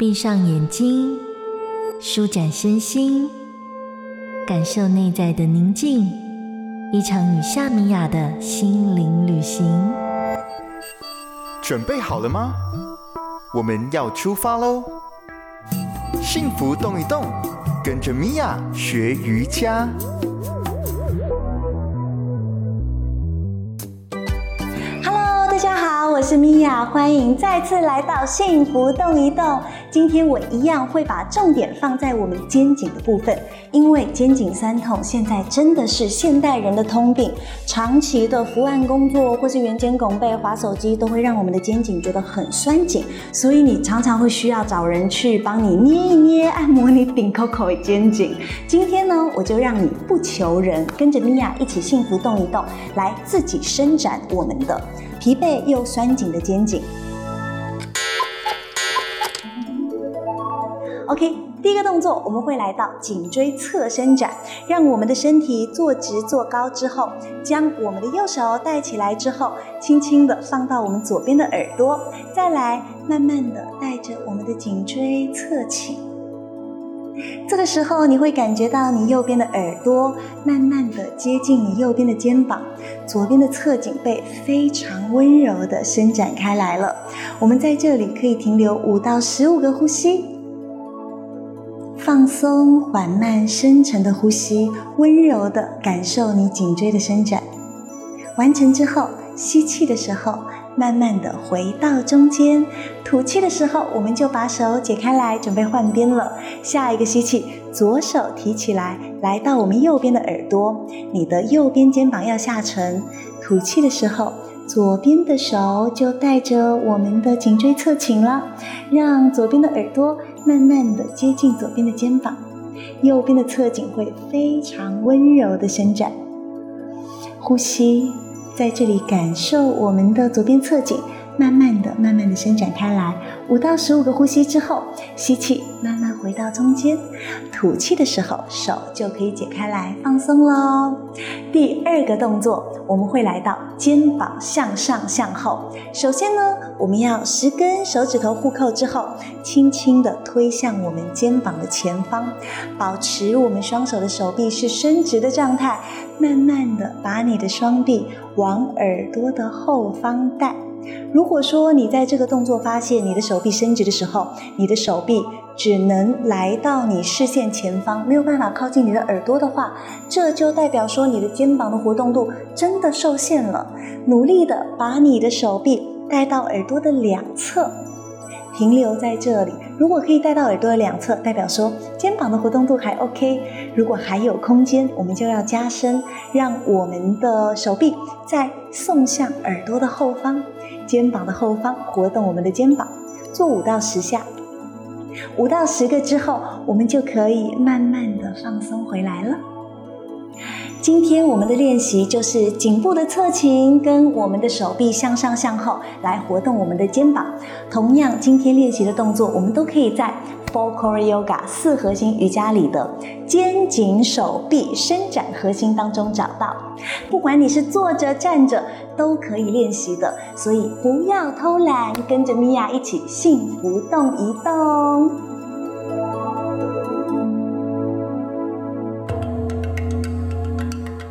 闭上眼睛，舒展身心，感受内在的宁静。一场与夏米雅的心灵旅行。准备好了吗？我们要出发喽！幸福动一动，跟着米娅学瑜伽。Hello，大家好我是米娅，欢迎再次来到幸福动一动。今天我一样会把重点放在我们肩颈的部分，因为肩颈酸痛现在真的是现代人的通病。长期的伏案工作或是圆肩拱背、滑手机，都会让我们的肩颈觉得很酸紧，所以你常常会需要找人去帮你捏一捏、按摩你顶 Coco 的肩颈。今天呢，我就让你不求人，跟着米娅一起幸福动一动，来自己伸展我们的。疲惫又酸紧的肩颈。OK，第一个动作我们会来到颈椎侧伸展，让我们的身体坐直坐高之后，将我们的右手带起来之后，轻轻的放到我们左边的耳朵，再来慢慢的带着我们的颈椎侧起。这个时候，你会感觉到你右边的耳朵慢慢的接近你右边的肩膀，左边的侧颈背非常温柔的伸展开来了。我们在这里可以停留五到十五个呼吸，放松、缓慢、深沉的呼吸，温柔的感受你颈椎的伸展。完成之后，吸气的时候。慢慢的回到中间，吐气的时候，我们就把手解开来，准备换边了。下一个吸气，左手提起来，来到我们右边的耳朵，你的右边肩膀要下沉。吐气的时候，左边的手就带着我们的颈椎侧倾了，让左边的耳朵慢慢的接近左边的肩膀，右边的侧颈会非常温柔的伸展。呼吸。在这里感受我们的左边侧颈，慢慢的、慢慢的伸展开来。五到十五个呼吸之后，吸气，慢慢回到中间；吐气的时候，手就可以解开来放松喽。第二个动作，我们会来到肩膀向上向后。首先呢，我们要十根手指头互扣之后，轻轻的推向我们肩膀的前方，保持我们双手的手臂是伸直的状态。慢慢的把你的双臂往耳朵的后方带。如果说你在这个动作发现你的手臂伸直的时候，你的手臂只能来到你视线前方，没有办法靠近你的耳朵的话，这就代表说你的肩膀的活动度真的受限了。努力的把你的手臂带到耳朵的两侧。停留在这里，如果可以带到耳朵的两侧，代表说肩膀的活动度还 OK。如果还有空间，我们就要加深，让我们的手臂再送向耳朵的后方，肩膀的后方活动我们的肩膀，做五到十下。五到十个之后，我们就可以慢慢的放松回来了。今天我们的练习就是颈部的侧倾，跟我们的手臂向上向后来活动我们的肩膀。同样，今天练习的动作，我们都可以在 Four Core Yoga 四核心瑜伽里的肩颈手臂伸展核心当中找到。不管你是坐着站着，都可以练习的。所以不要偷懒，跟着米娅一起幸福动一动。